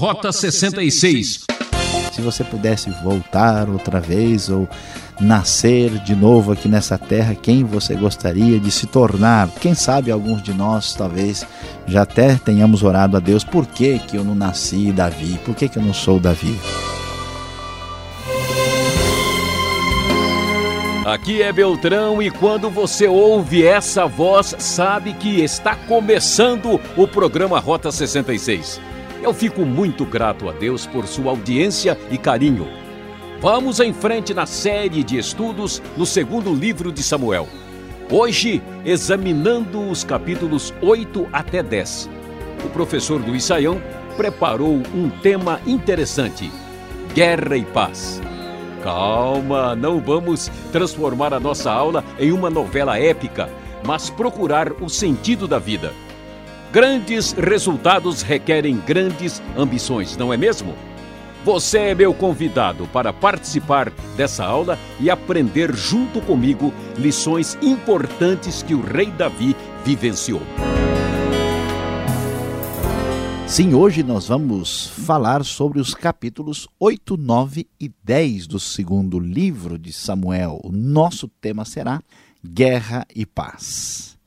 Rota 66. Se você pudesse voltar outra vez ou nascer de novo aqui nessa terra, quem você gostaria de se tornar? Quem sabe alguns de nós talvez já até tenhamos orado a Deus, por que, que eu não nasci Davi? Por que, que eu não sou Davi? Aqui é Beltrão e quando você ouve essa voz, sabe que está começando o programa Rota 66. Eu fico muito grato a Deus por sua audiência e carinho. Vamos em frente na série de estudos no segundo livro de Samuel. Hoje, examinando os capítulos 8 até 10. O professor Luiz Saião preparou um tema interessante: Guerra e Paz. Calma, não vamos transformar a nossa aula em uma novela épica, mas procurar o sentido da vida. Grandes resultados requerem grandes ambições, não é mesmo? Você é meu convidado para participar dessa aula e aprender junto comigo lições importantes que o rei Davi vivenciou. Sim, hoje nós vamos falar sobre os capítulos 8, 9 e 10 do segundo livro de Samuel. O nosso tema será Guerra e Paz.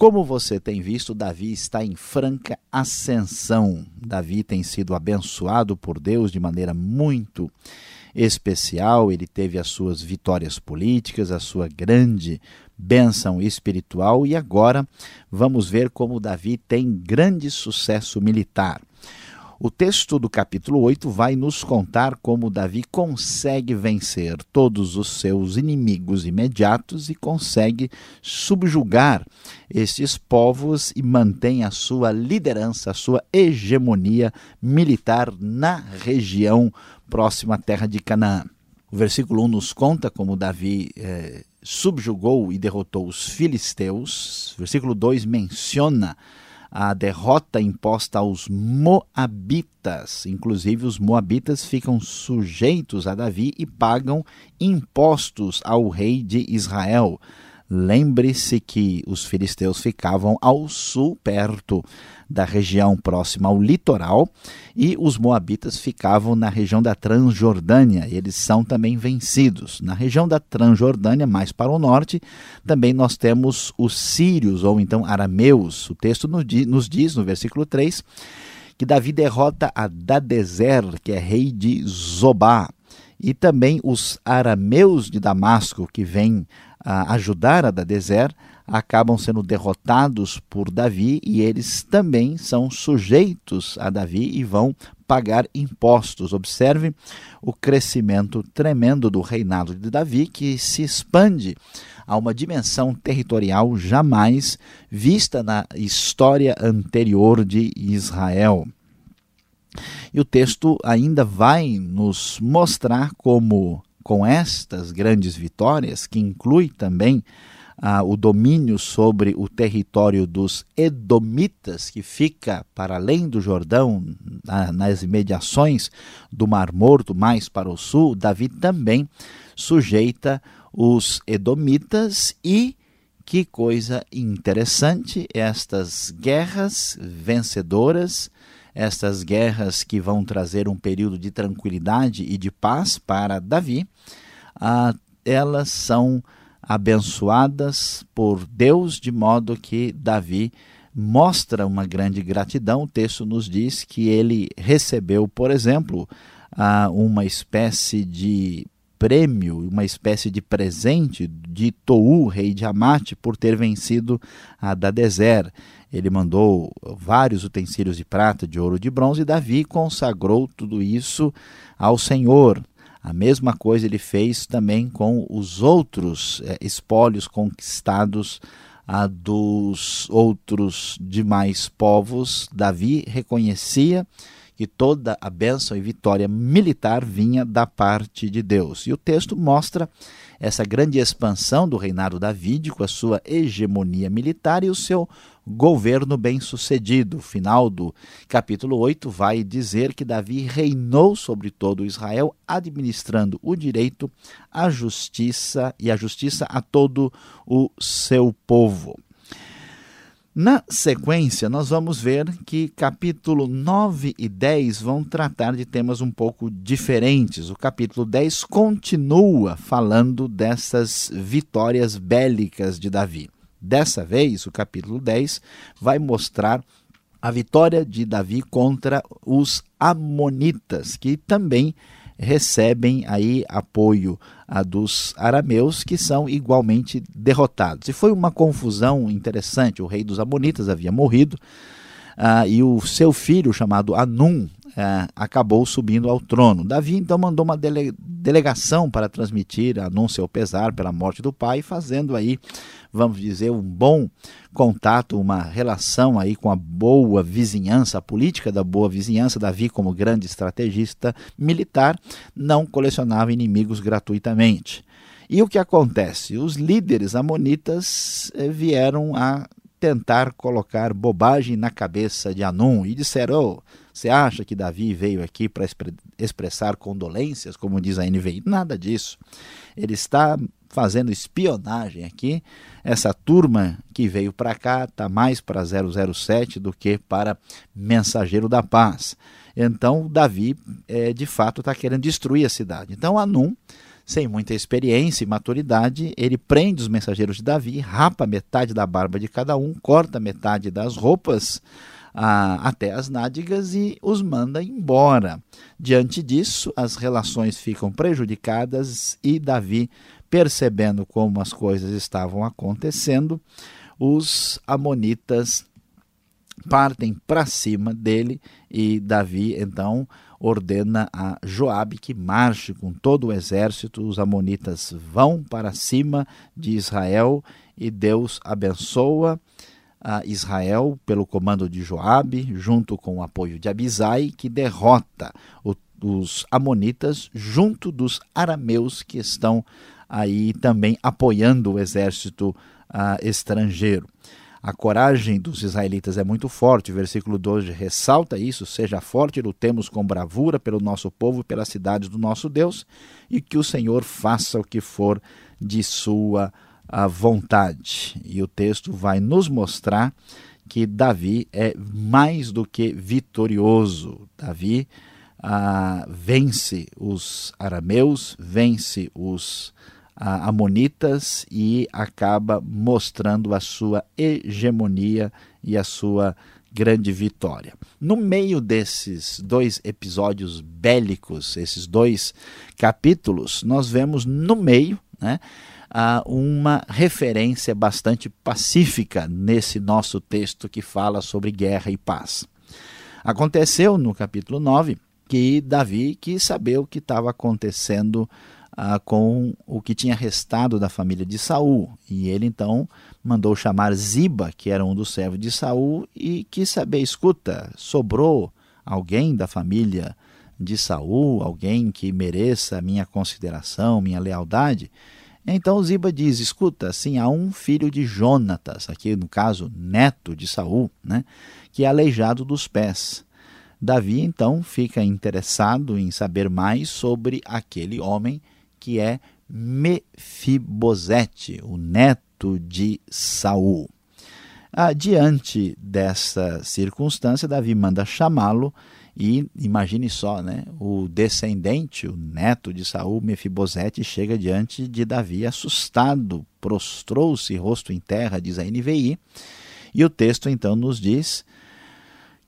Como você tem visto, Davi está em franca ascensão. Davi tem sido abençoado por Deus de maneira muito especial. Ele teve as suas vitórias políticas, a sua grande bênção espiritual e agora vamos ver como Davi tem grande sucesso militar. O texto do capítulo 8 vai nos contar como Davi consegue vencer todos os seus inimigos imediatos e consegue subjugar estes povos e mantém a sua liderança, a sua hegemonia militar na região próxima à terra de Canaã. O versículo 1 nos conta como Davi eh, subjugou e derrotou os filisteus. Versículo 2 menciona a derrota imposta aos moabitas. Inclusive, os moabitas ficam sujeitos a Davi e pagam impostos ao rei de Israel. Lembre-se que os filisteus ficavam ao sul, perto da região próxima ao litoral, e os moabitas ficavam na região da Transjordânia. Eles são também vencidos. Na região da Transjordânia, mais para o norte, também nós temos os sírios, ou então arameus. O texto nos diz, no versículo 3, que Davi derrota a Dadezer, que é rei de Zobá, e também os arameus de Damasco, que vêm a ajudar a Dadezer, acabam sendo derrotados por Davi e eles também são sujeitos a Davi e vão pagar impostos. Observe o crescimento tremendo do reinado de Davi, que se expande a uma dimensão territorial jamais vista na história anterior de Israel. E o texto ainda vai nos mostrar como com estas grandes vitórias, que inclui também ah, o domínio sobre o território dos Edomitas, que fica para além do Jordão, ah, nas imediações do Mar Morto, mais para o sul, Davi também sujeita os Edomitas e que coisa interessante, estas guerras vencedoras estas guerras que vão trazer um período de tranquilidade e de paz para Davi, ah, elas são abençoadas por Deus, de modo que Davi mostra uma grande gratidão. O texto nos diz que ele recebeu, por exemplo, ah, uma espécie de prêmio, uma espécie de presente de Tou, rei de Amate, por ter vencido a Dadezer. Ele mandou vários utensílios de prata, de ouro, de bronze, e Davi consagrou tudo isso ao Senhor. A mesma coisa ele fez também com os outros é, espólios conquistados a dos outros demais povos. Davi reconhecia que toda a bênção e vitória militar vinha da parte de Deus. E o texto mostra essa grande expansão do reinado davídico, a sua hegemonia militar e o seu governo bem-sucedido. Final do capítulo 8 vai dizer que Davi reinou sobre todo Israel, administrando o direito, a justiça e a justiça a todo o seu povo. Na sequência, nós vamos ver que capítulo 9 e 10 vão tratar de temas um pouco diferentes. O capítulo 10 continua falando dessas vitórias bélicas de Davi. Dessa vez, o capítulo 10 vai mostrar a vitória de Davi contra os Amonitas, que também recebem aí apoio dos arameus, que são igualmente derrotados. E foi uma confusão interessante. O rei dos Amonitas havia morrido uh, e o seu filho, chamado Anum, uh, acabou subindo ao trono. Davi então mandou uma dele delegação para transmitir anúncio ao pesar pela morte do pai, fazendo aí vamos dizer, um bom contato, uma relação aí com a boa vizinhança, a política da boa vizinhança. Davi, como grande estrategista militar, não colecionava inimigos gratuitamente. E o que acontece? Os líderes amonitas eh, vieram a tentar colocar bobagem na cabeça de Anum e disseram: oh, você acha que Davi veio aqui para expressar condolências, como diz a NVI? Nada disso. Ele está fazendo espionagem aqui. Essa turma que veio para cá está mais para 007 do que para Mensageiro da Paz. Então, Davi, é, de fato, está querendo destruir a cidade. Então, Anum, sem muita experiência e maturidade, ele prende os mensageiros de Davi, rapa metade da barba de cada um, corta metade das roupas até as nádegas e os manda embora. Diante disso, as relações ficam prejudicadas e Davi percebendo como as coisas estavam acontecendo, os amonitas partem para cima dele e Davi então ordena a Joabe que marche com todo o exército. Os amonitas vão para cima de Israel e Deus abençoa a Israel pelo comando de Joabe, junto com o apoio de Abisai, que derrota o, os amonitas junto dos arameus que estão aí também apoiando o exército uh, estrangeiro. A coragem dos israelitas é muito forte. O versículo 12 ressalta isso: seja forte, lutemos com bravura pelo nosso povo e pelas cidades do nosso Deus, e que o Senhor faça o que for de sua uh, vontade. E o texto vai nos mostrar que Davi é mais do que vitorioso. Davi uh, vence os arameus, vence os Amonitas e acaba mostrando a sua hegemonia e a sua grande vitória. No meio desses dois episódios bélicos, esses dois capítulos, nós vemos no meio né, uma referência bastante pacífica nesse nosso texto que fala sobre guerra e paz. Aconteceu no capítulo 9 que Davi quis saber o que estava acontecendo ah, com o que tinha restado da família de Saul. E ele então mandou chamar Ziba, que era um dos servos de Saul, e quis saber: escuta, sobrou alguém da família de Saul, alguém que mereça a minha consideração, minha lealdade? Então Ziba diz: escuta, assim, há um filho de Jonatas, aqui no caso, neto de Saul, né, que é aleijado dos pés. Davi então fica interessado em saber mais sobre aquele homem que é Mefibosete, o neto de Saul. Ah, diante dessa circunstância, Davi manda chamá-lo e imagine só, né? O descendente, o neto de Saul, Mefibosete, chega diante de Davi assustado, prostrou-se rosto em terra, diz a NVI, e o texto então nos diz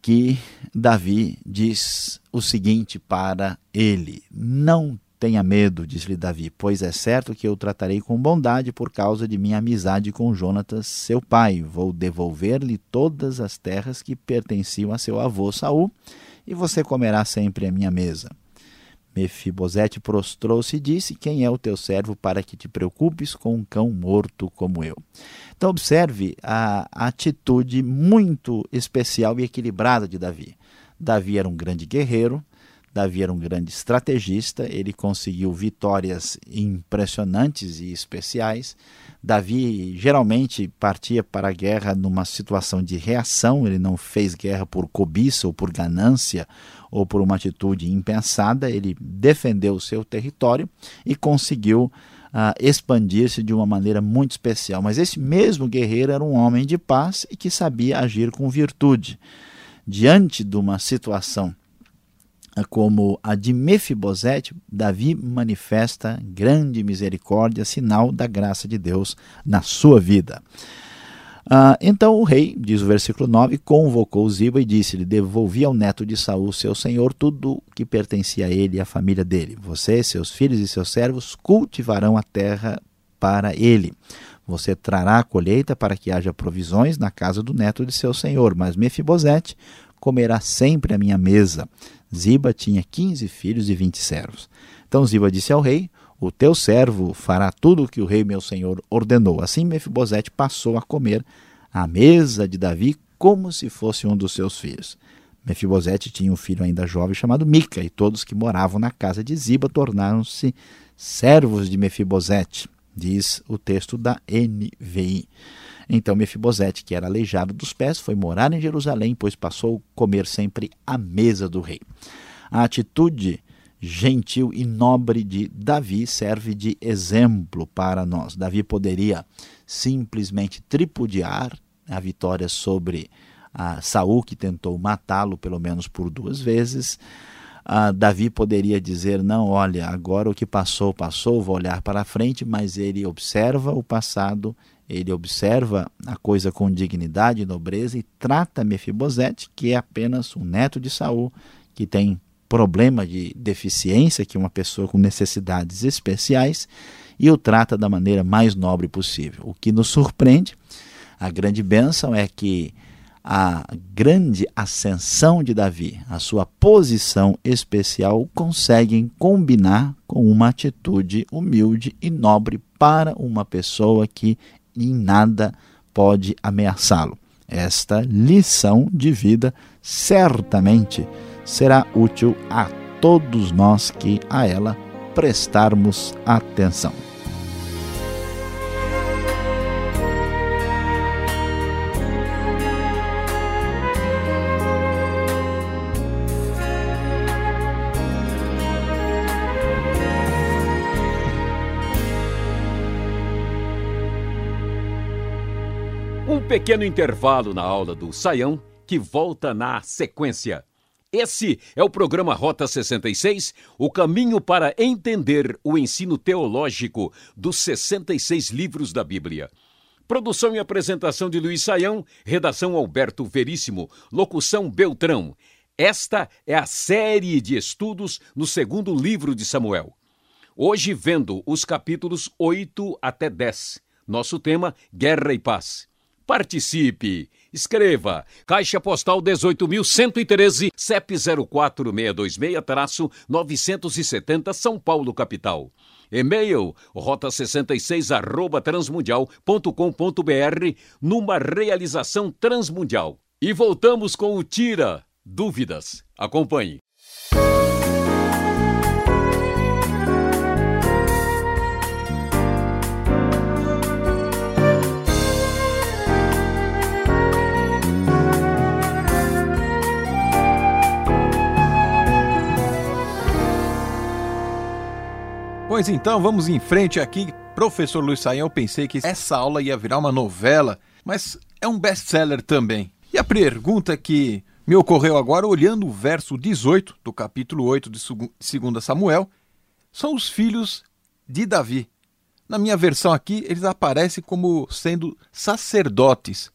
que Davi diz o seguinte para ele: Não tenha medo, disse-lhe Davi, pois é certo que eu tratarei com bondade por causa de minha amizade com Jonatas, seu pai. Vou devolver-lhe todas as terras que pertenciam a seu avô Saul, e você comerá sempre à minha mesa. Mefibosete prostrou-se e disse: Quem é o teu servo para que te preocupes com um cão morto como eu? Então, observe a atitude muito especial e equilibrada de Davi. Davi era um grande guerreiro, Davi era um grande estrategista, ele conseguiu vitórias impressionantes e especiais. Davi geralmente partia para a guerra numa situação de reação, ele não fez guerra por cobiça ou por ganância ou por uma atitude impensada, ele defendeu o seu território e conseguiu uh, expandir-se de uma maneira muito especial. Mas esse mesmo guerreiro era um homem de paz e que sabia agir com virtude. Diante de uma situação ah, como a de Mefibosete, Davi manifesta grande misericórdia, sinal da graça de Deus na sua vida. Ah, então o rei, diz o versículo 9, convocou Ziba e disse-lhe: Devolvi ao neto de Saul, seu senhor, tudo que pertencia a ele e à família dele. Você, seus filhos e seus servos cultivarão a terra para ele. Você trará a colheita para que haja provisões na casa do neto de seu senhor, mas Mefibosete comerá sempre à minha mesa. Ziba tinha quinze filhos e vinte servos. Então Ziba disse ao rei: o teu servo fará tudo o que o rei meu senhor ordenou. Assim Mefibosete passou a comer à mesa de Davi como se fosse um dos seus filhos. Mefibosete tinha um filho ainda jovem chamado Mica, e todos que moravam na casa de Ziba tornaram-se servos de Mefibosete, diz o texto da NVI. Então Mefibosete, que era aleijado dos pés, foi morar em Jerusalém, pois passou a comer sempre à mesa do rei. A atitude gentil e nobre de Davi serve de exemplo para nós. Davi poderia simplesmente tripudiar a vitória sobre a Saul, que tentou matá-lo pelo menos por duas vezes. Uh, Davi poderia dizer: Não, olha, agora o que passou, passou, vou olhar para frente, mas ele observa o passado, ele observa a coisa com dignidade e nobreza e trata Mefibosete, que é apenas um neto de Saul, que tem problema de deficiência, que é uma pessoa com necessidades especiais, e o trata da maneira mais nobre possível. O que nos surpreende, a grande bênção é que a grande ascensão de Davi, a sua posição especial, conseguem combinar com uma atitude humilde e nobre para uma pessoa que em nada pode ameaçá-lo. Esta lição de vida certamente será útil a todos nós que a ela prestarmos atenção. Pequeno intervalo na aula do Saião que volta na sequência. Esse é o programa Rota 66, o caminho para entender o ensino teológico dos 66 livros da Bíblia. Produção e apresentação de Luiz Saião, redação Alberto Veríssimo, locução Beltrão. Esta é a série de estudos no segundo livro de Samuel. Hoje vendo os capítulos 8 até 10. Nosso tema: Guerra e Paz. Participe! Escreva Caixa Postal 18.113, CEP 04626-970 São Paulo, capital. E-mail rota66 arroba transmundial.com.br numa realização transmundial. E voltamos com o Tira Dúvidas. Acompanhe. Pois então, vamos em frente aqui. Professor Luiz Saião, eu pensei que essa aula ia virar uma novela, mas é um best-seller também. E a pergunta que me ocorreu agora, olhando o verso 18 do capítulo 8 de 2 Samuel, são os filhos de Davi. Na minha versão aqui, eles aparecem como sendo sacerdotes.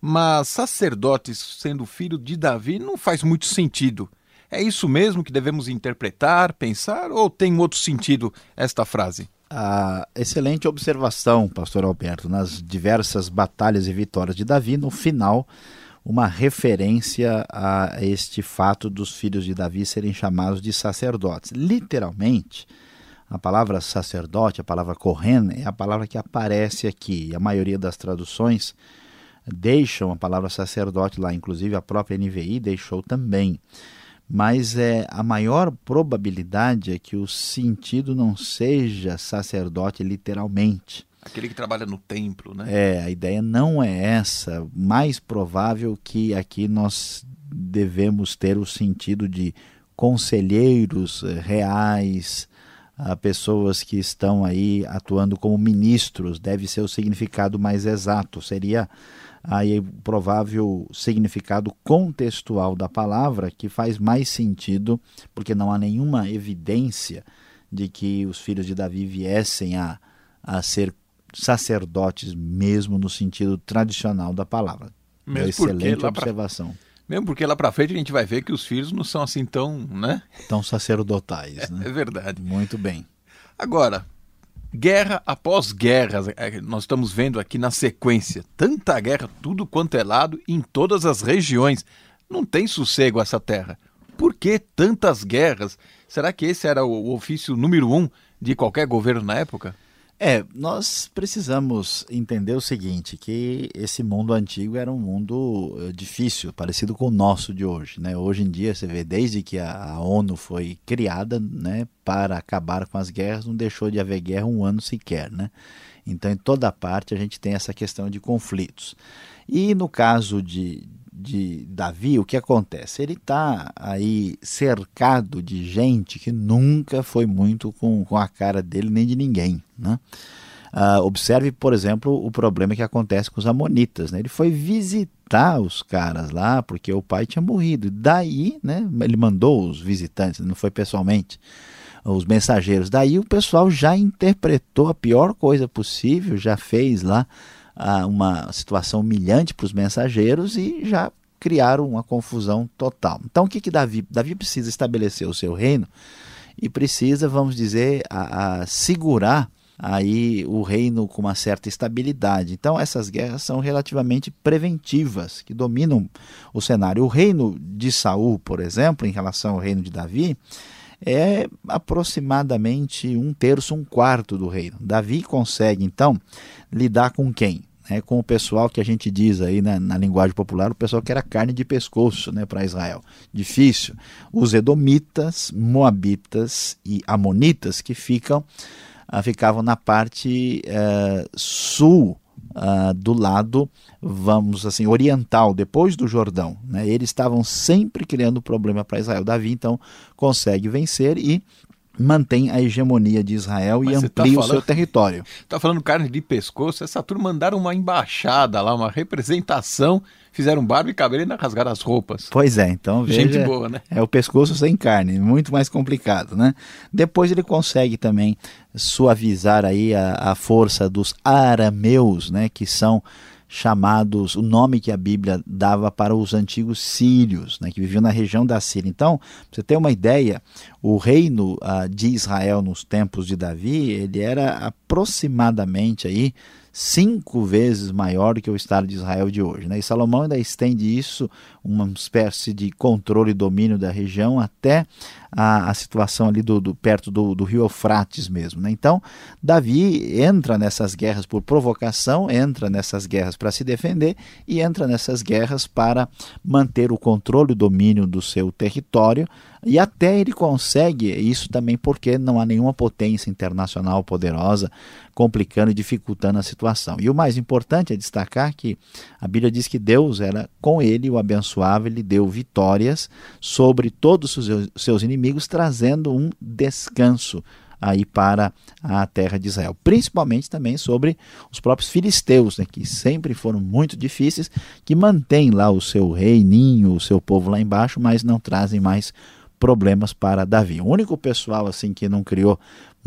Mas sacerdotes sendo filho de Davi não faz muito sentido. É isso mesmo que devemos interpretar, pensar, ou tem outro sentido esta frase? Excelente observação, pastor Alberto. Nas diversas batalhas e vitórias de Davi, no final, uma referência a este fato dos filhos de Davi serem chamados de sacerdotes. Literalmente, a palavra sacerdote, a palavra Kohen, é a palavra que aparece aqui. A maioria das traduções deixam a palavra sacerdote lá, inclusive a própria NVI deixou também mas é a maior probabilidade é que o sentido não seja sacerdote literalmente. Aquele que trabalha no templo, né? É, a ideia não é essa. Mais provável que aqui nós devemos ter o sentido de conselheiros eh, reais, a pessoas que estão aí atuando como ministros, deve ser o significado mais exato, seria aí o provável significado contextual da palavra que faz mais sentido, porque não há nenhuma evidência de que os filhos de Davi viessem a, a ser sacerdotes mesmo no sentido tradicional da palavra. Mesmo excelente observação. Pra... Mesmo porque lá para frente a gente vai ver que os filhos não são assim tão, né? Tão sacerdotais, né? É verdade. Muito bem. Agora, guerra após guerra, é, nós estamos vendo aqui na sequência, tanta guerra, tudo quanto é lado, em todas as regiões. Não tem sossego essa terra. Por que tantas guerras? Será que esse era o ofício número um de qualquer governo na época? É, nós precisamos entender o seguinte, que esse mundo antigo era um mundo eh, difícil, parecido com o nosso de hoje. Né? Hoje em dia, você vê, desde que a ONU foi criada né, para acabar com as guerras, não deixou de haver guerra um ano sequer. Né? Então, em toda parte, a gente tem essa questão de conflitos. E no caso de, de Davi, o que acontece? Ele está aí cercado de gente que nunca foi muito com, com a cara dele nem de ninguém. Né? Uh, observe, por exemplo, o problema que acontece com os amonitas. Né? Ele foi visitar os caras lá porque o pai tinha morrido. Daí, né, ele mandou os visitantes, não foi pessoalmente, os mensageiros. Daí o pessoal já interpretou a pior coisa possível, já fez lá uma situação humilhante para os mensageiros e já criaram uma confusão total. Então o que, que Davi? Davi precisa estabelecer o seu reino e precisa, vamos dizer, a, a segurar aí o reino com uma certa estabilidade. Então essas guerras são relativamente preventivas, que dominam o cenário. O reino de Saul, por exemplo, em relação ao reino de Davi, é aproximadamente um terço, um quarto do reino. Davi consegue então lidar com quem? né, com o pessoal que a gente diz aí na, na, linguagem popular, o pessoal que era carne de pescoço né, para Israel. Difícil. Os edomitas, moabitas e amonitas que ficam, uh, ficavam na parte uh, sul uh, do lado, vamos assim, oriental, depois do Jordão. Né? Eles estavam sempre criando problema para Israel. Davi então consegue vencer e mantém a hegemonia de Israel Mas e tá amplia tá falando, o seu território. Está falando carne de pescoço? Essa turma mandaram uma embaixada lá, uma representação, fizeram barba e cabelo e rasgaram as roupas. Pois é, então veja, Gente boa, né? É o pescoço sem carne, muito mais complicado, né? Depois ele consegue também suavizar aí a, a força dos arameus, né, que são chamados, o nome que a Bíblia dava para os antigos sírios, né, que viviam na região da Síria. Então, para você ter uma ideia, o reino uh, de Israel nos tempos de Davi, ele era aproximadamente aí cinco vezes maior do que o Estado de Israel de hoje. Né? E Salomão ainda estende isso, uma espécie de controle e domínio da região, até a, a situação ali do, do perto do, do, rio Eufrates mesmo. Né? Então, Davi entra nessas guerras por provocação, entra nessas guerras para se defender e entra nessas guerras para manter o controle e domínio do seu território. E até ele consegue isso também porque não há nenhuma potência internacional poderosa complicando e dificultando a situação. E o mais importante é destacar que a Bíblia diz que Deus era com ele, o abençoava, ele deu vitórias sobre todos os seus inimigos, trazendo um descanso aí para a terra de Israel, principalmente também sobre os próprios filisteus, né, que sempre foram muito difíceis, que mantêm lá o seu reininho, o seu povo lá embaixo, mas não trazem mais problemas para Davi. O único pessoal assim que não criou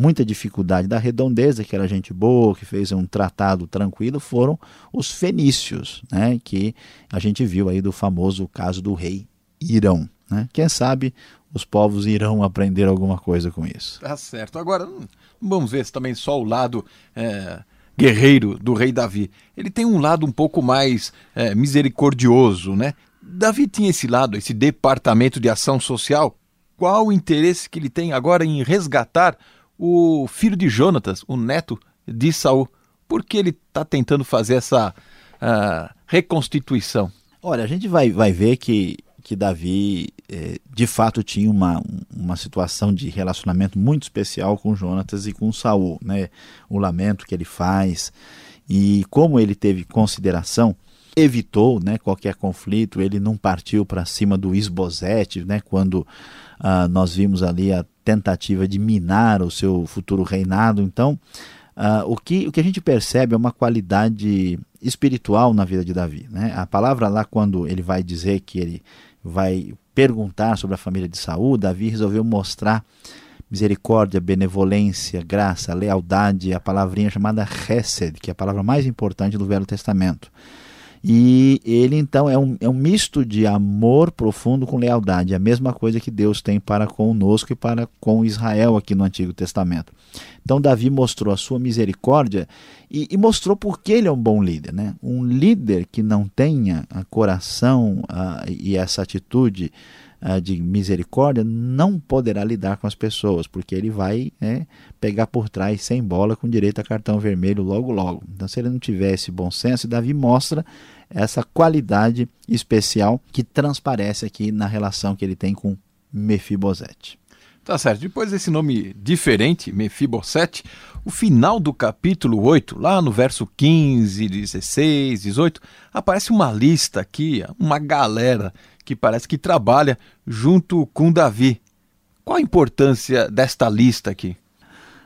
muita dificuldade da redondeza, que era gente boa, que fez um tratado tranquilo, foram os fenícios, né, que a gente viu aí do famoso caso do rei Irão. Né? Quem sabe os povos irão aprender alguma coisa com isso. Tá certo. Agora, hum, vamos ver se também só o lado é, guerreiro do rei Davi. Ele tem um lado um pouco mais é, misericordioso, né? Davi tinha esse lado, esse departamento de ação social qual o interesse que ele tem agora em resgatar o filho de Jonatas, o neto de Saul? Por que ele está tentando fazer essa uh, reconstituição? Olha, a gente vai, vai ver que, que Davi eh, de fato tinha uma, uma situação de relacionamento muito especial com Jonatas e com Saul, né? O lamento que ele faz e como ele teve consideração evitou né, qualquer conflito, ele não partiu para cima do Isbosete, né, quando uh, nós vimos ali a tentativa de minar o seu futuro reinado. Então, uh, o, que, o que a gente percebe é uma qualidade espiritual na vida de Davi. Né? A palavra lá, quando ele vai dizer que ele vai perguntar sobre a família de Saul, Davi resolveu mostrar misericórdia, benevolência, graça, lealdade, a palavrinha chamada Hesed, que é a palavra mais importante do Velho Testamento. E ele então é um, é um misto de amor profundo com lealdade, é a mesma coisa que Deus tem para conosco e para com Israel aqui no Antigo Testamento. Então Davi mostrou a sua misericórdia e, e mostrou por que ele é um bom líder. Né? Um líder que não tenha a coração uh, e essa atitude de misericórdia não poderá lidar com as pessoas, porque ele vai né, pegar por trás sem bola com direito a cartão vermelho logo logo. Então, se ele não tiver esse bom senso, Davi mostra essa qualidade especial que transparece aqui na relação que ele tem com Mefibosete. Tá certo. Depois desse nome diferente, Mefibosete, o final do capítulo 8, lá no verso 15, 16, 18, aparece uma lista aqui, uma galera que parece que trabalha junto com Davi. Qual a importância desta lista aqui?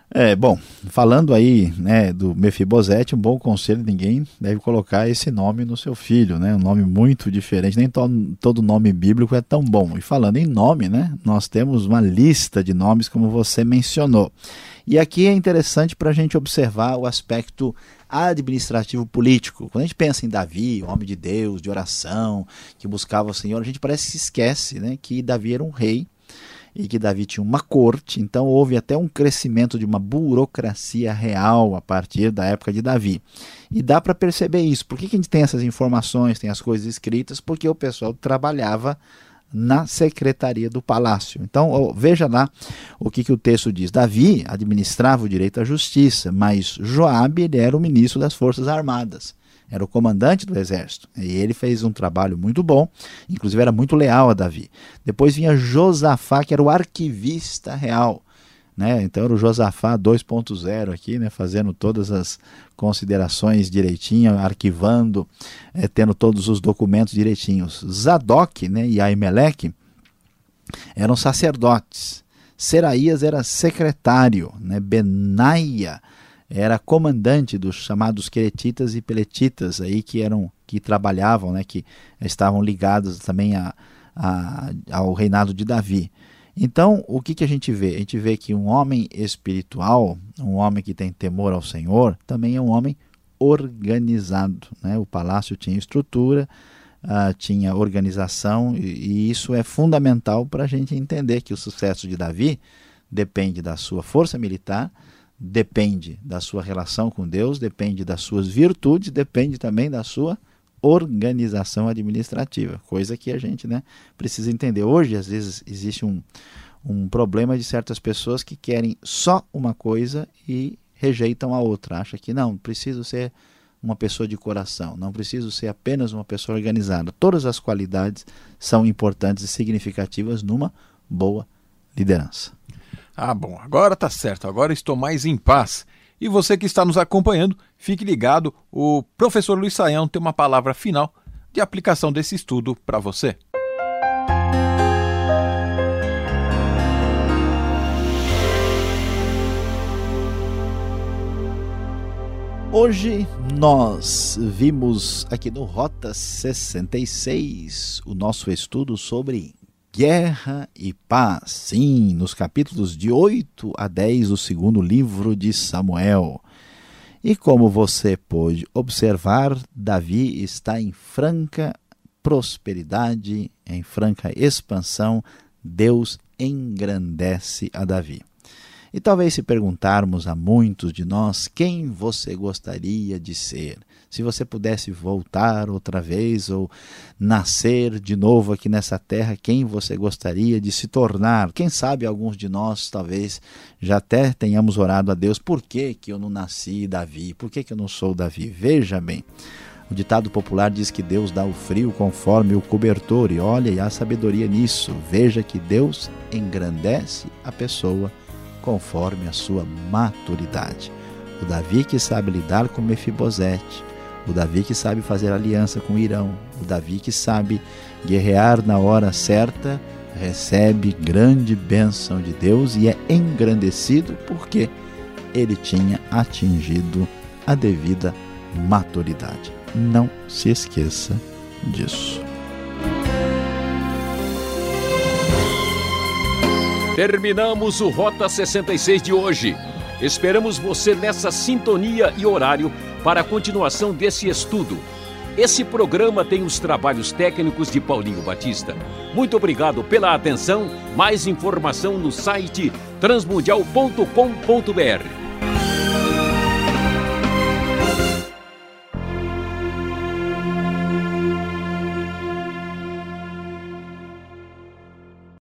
É, bom, falando aí né, do Mefibosete, um bom conselho, ninguém deve colocar esse nome no seu filho, né? Um nome muito diferente, nem to todo nome bíblico é tão bom. E falando em nome, né, nós temos uma lista de nomes, como você mencionou. E aqui é interessante para a gente observar o aspecto administrativo político. Quando a gente pensa em Davi, homem de Deus, de oração, que buscava o Senhor, a gente parece que se esquece né, que Davi era um rei e que Davi tinha uma corte, então houve até um crescimento de uma burocracia real a partir da época de Davi. E dá para perceber isso. Por que, que a gente tem essas informações, tem as coisas escritas? Porque o pessoal trabalhava na secretaria do palácio. Então, veja lá o que, que o texto diz. Davi administrava o direito à justiça, mas Joabe era o ministro das Forças Armadas era o comandante do exército. E ele fez um trabalho muito bom, inclusive era muito leal a Davi. Depois vinha Josafá, que era o arquivista real. Né? Então era o Josafá 2.0 aqui, né? fazendo todas as considerações direitinho, arquivando, é, tendo todos os documentos direitinhos. Zadok né? e Aimeleque eram sacerdotes. Seraías era secretário, né? Benaia era comandante dos chamados queretitas e peletitas aí que eram que trabalhavam, né, que estavam ligados também a, a, ao reinado de Davi. Então, o que, que a gente vê? A gente vê que um homem espiritual, um homem que tem temor ao Senhor, também é um homem organizado. Né? O palácio tinha estrutura, uh, tinha organização, e, e isso é fundamental para a gente entender que o sucesso de Davi depende da sua força militar, depende da sua relação com Deus, depende das suas virtudes, depende também da sua organização administrativa, coisa que a gente né, precisa entender. Hoje, às vezes, existe um, um problema de certas pessoas que querem só uma coisa e rejeitam a outra. Acha que não, preciso ser uma pessoa de coração, não preciso ser apenas uma pessoa organizada. Todas as qualidades são importantes e significativas numa boa liderança. Ah, bom, agora tá certo, agora estou mais em paz. E você que está nos acompanhando, fique ligado, o professor Luiz Saião tem uma palavra final de aplicação desse estudo para você. Hoje nós vimos aqui no Rota 66 o nosso estudo sobre guerra e paz. Sim, nos capítulos de 8 a 10 do segundo livro de Samuel. E como você pôde observar, Davi está em franca prosperidade, em franca expansão. Deus engrandece a Davi. E talvez se perguntarmos a muitos de nós quem você gostaria de ser, se você pudesse voltar outra vez ou nascer de novo aqui nessa terra, quem você gostaria de se tornar? Quem sabe alguns de nós talvez já até tenhamos orado a Deus, por que, que eu não nasci Davi? Por que, que eu não sou Davi? Veja bem. O ditado popular diz que Deus dá o frio conforme o cobertor, e olha, e há sabedoria nisso. Veja que Deus engrandece a pessoa conforme a sua maturidade. O Davi que sabe lidar com Mefibosete, o Davi que sabe fazer aliança com Irão, o Davi que sabe guerrear na hora certa, recebe grande bênção de Deus e é engrandecido porque ele tinha atingido a devida maturidade. Não se esqueça disso. Terminamos o Rota 66 de hoje. Esperamos você nessa sintonia e horário para a continuação desse estudo. Esse programa tem os trabalhos técnicos de Paulinho Batista. Muito obrigado pela atenção. Mais informação no site transmundial.com.br.